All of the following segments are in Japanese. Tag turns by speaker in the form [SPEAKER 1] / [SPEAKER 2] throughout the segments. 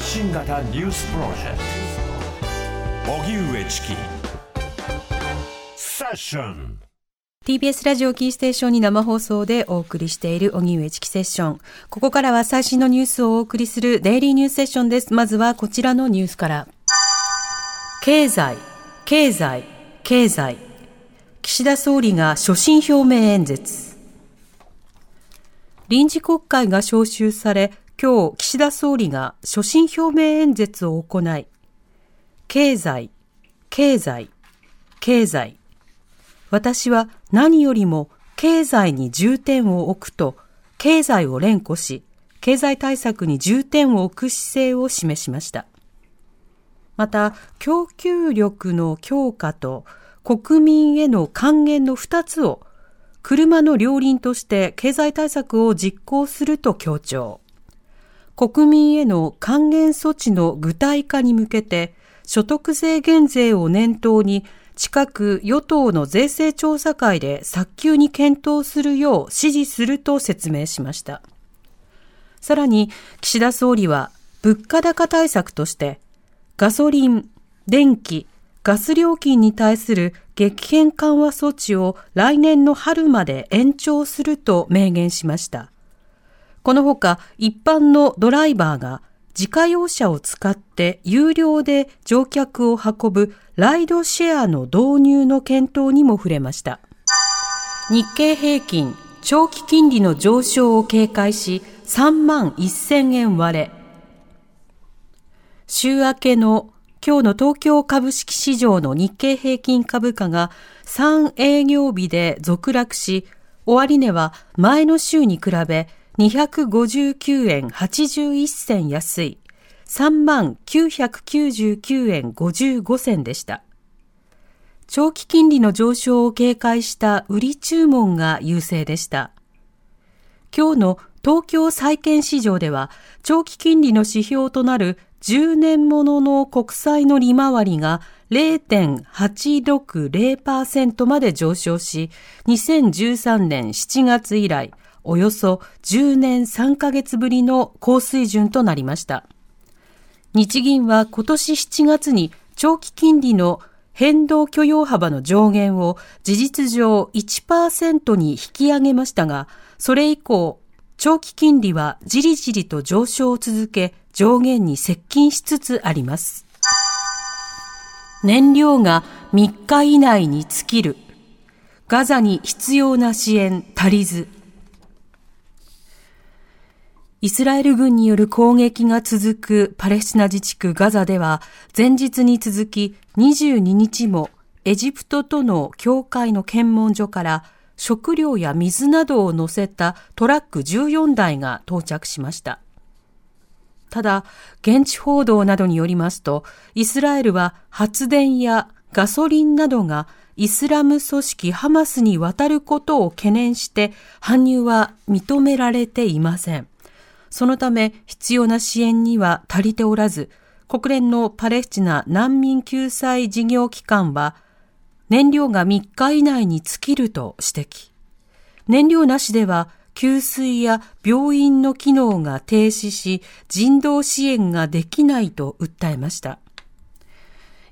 [SPEAKER 1] 発信型ニュースプロジェクト荻上チキセッション
[SPEAKER 2] TBS ラジオキーステーションに生放送でお送りしている荻上チキセッション。ここからは最新のニュースをお送りするデイリーニュースセッションです。まずはこちらのニュースから。経済、経済、経済。岸田総理が所信表明演説。臨時国会が召集され、今日岸田総理が所信表明演説を行い、経済、経済、経済。私は何よりも経済に重点を置くと、経済を連呼し、経済対策に重点を置く姿勢を示しました。また、供給力の強化と国民への還元の2つを車の両輪として経済対策を実行すると強調。国民への還元措置の具体化に向けて、所得税減税を念頭に、近く与党の税制調査会で早急に検討するよう指示すると説明しました。さらに、岸田総理は、物価高対策として、ガソリン、電気、ガス料金に対する激変緩和措置を来年の春まで延長すると明言しました。このほか一般のドライバーが自家用車を使って有料で乗客を運ぶライドシェアの導入の検討にも触れました。日経平均長期金利の上昇を警戒し3万1000円割れ。週明けの今日の東京株式市場の日経平均株価が3営業日で続落し、終値は前の週に比べ259円81銭安い3万999円55銭でした。長期金利の上昇を警戒した売り注文が優勢でした。今日の東京債券市場では長期金利の指標となる10年ものの国債の利回りが0.860%まで上昇し、2013年7月以来、およそ10年3ヶ月ぶりの高水準となりました。日銀は今年7月に長期金利の変動許容幅の上限を事実上1%に引き上げましたが、それ以降、長期金利はじりじりと上昇を続け、上限に接近しつつあります。燃料が3日以内に尽きる。ガザに必要な支援足りず。イスラエル軍による攻撃が続くパレスチナ自治区ガザでは前日に続き22日もエジプトとの境界の検問所から食料や水などを乗せたトラック14台が到着しました。ただ、現地報道などによりますと、イスラエルは発電やガソリンなどがイスラム組織ハマスに渡ることを懸念して搬入は認められていません。そのため必要な支援には足りておらず、国連のパレスチナ難民救済事業機関は燃料が3日以内に尽きると指摘。燃料なしでは給水や病院の機能が停止し、人道支援ができないと訴えました。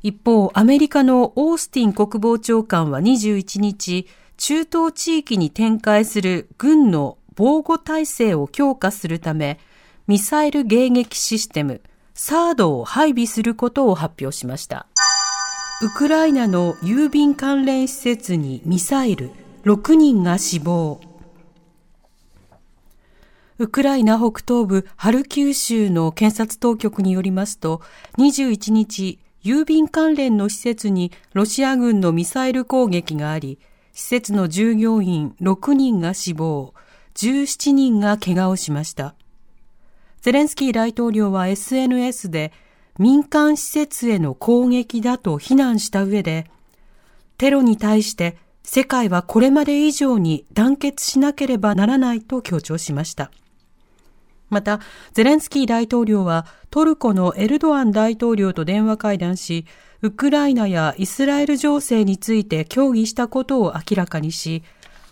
[SPEAKER 2] 一方、アメリカのオースティン国防長官は21日、中東地域に展開する軍の防護体制を強化するため、ミサイル迎撃システム、サードを配備することを発表しました。ウクライナの郵便関連施設にミサイル、6人が死亡。ウクライナ北東部ハルキウ州の検察当局によりますと、21日、郵便関連の施設にロシア軍のミサイル攻撃があり、施設の従業員6人が死亡、17人が怪我をしました。ゼレンスキー大統領は SNS で民間施設への攻撃だと非難した上で、テロに対して世界はこれまで以上に団結しなければならないと強調しました。また、ゼレンスキー大統領はトルコのエルドアン大統領と電話会談し、ウクライナやイスラエル情勢について協議したことを明らかにし、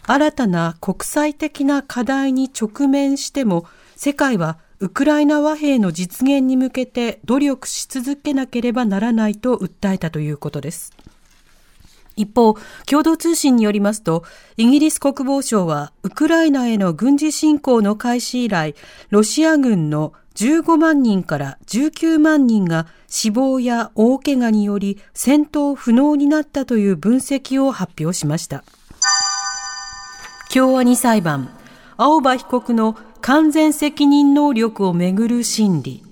[SPEAKER 2] 新たな国際的な課題に直面しても、世界はウクライナ和平の実現に向けて努力し続けなければならないと訴えたということです。一方、共同通信によりますと、イギリス国防省は、ウクライナへの軍事侵攻の開始以来、ロシア軍の15万人から19万人が死亡や大怪我により戦闘不能になったという分析を発表しました。共和に裁判、青葉被告の完全責任能力をめぐる審理。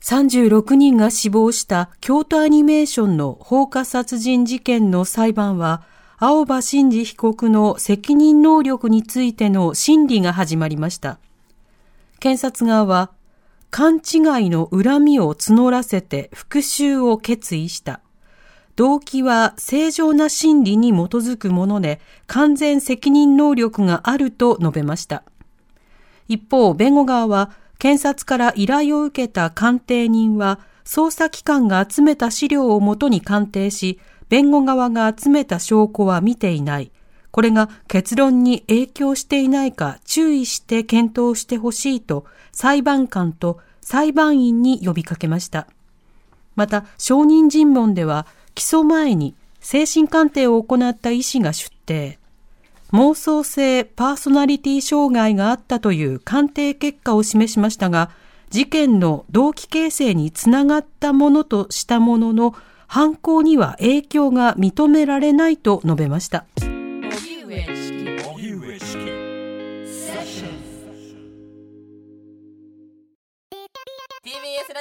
[SPEAKER 2] 36人が死亡した京都アニメーションの放火殺人事件の裁判は、青葉真司被告の責任能力についての審理が始まりました。検察側は、勘違いの恨みを募らせて復讐を決意した。動機は正常な心理に基づくもので、完全責任能力があると述べました。一方、弁護側は、検察から依頼を受けた鑑定人は、捜査機関が集めた資料をもとに鑑定し、弁護側が集めた証拠は見ていない。これが結論に影響していないか注意して検討してほしいと裁判官と裁判員に呼びかけました。また、証人尋問では起訴前に精神鑑定を行った医師が出廷。妄想性パーソナリティ障害があったという鑑定結果を示しましたが、事件の動機形成につながったものとしたものの、犯行には影響が認められないと述べました。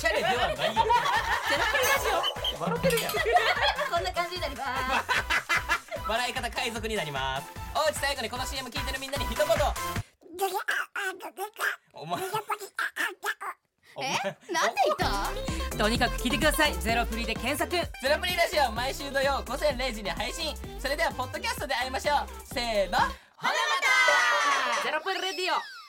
[SPEAKER 3] におしゃれではないよ。ゼロプリラジオ笑ってる。やん
[SPEAKER 4] こんな感じになります
[SPEAKER 3] 笑い方海賊になりますおうち最後にこの CM 聞いてる。みんなに一言お前
[SPEAKER 4] えなんで言った
[SPEAKER 5] とにかく聞いてくださいゼロプリで検索
[SPEAKER 3] ゼロプリラジオ毎週土曜午前0時に配信それではポッドキャストで会いましょうせーのほなまた
[SPEAKER 5] ゼロプリレディオ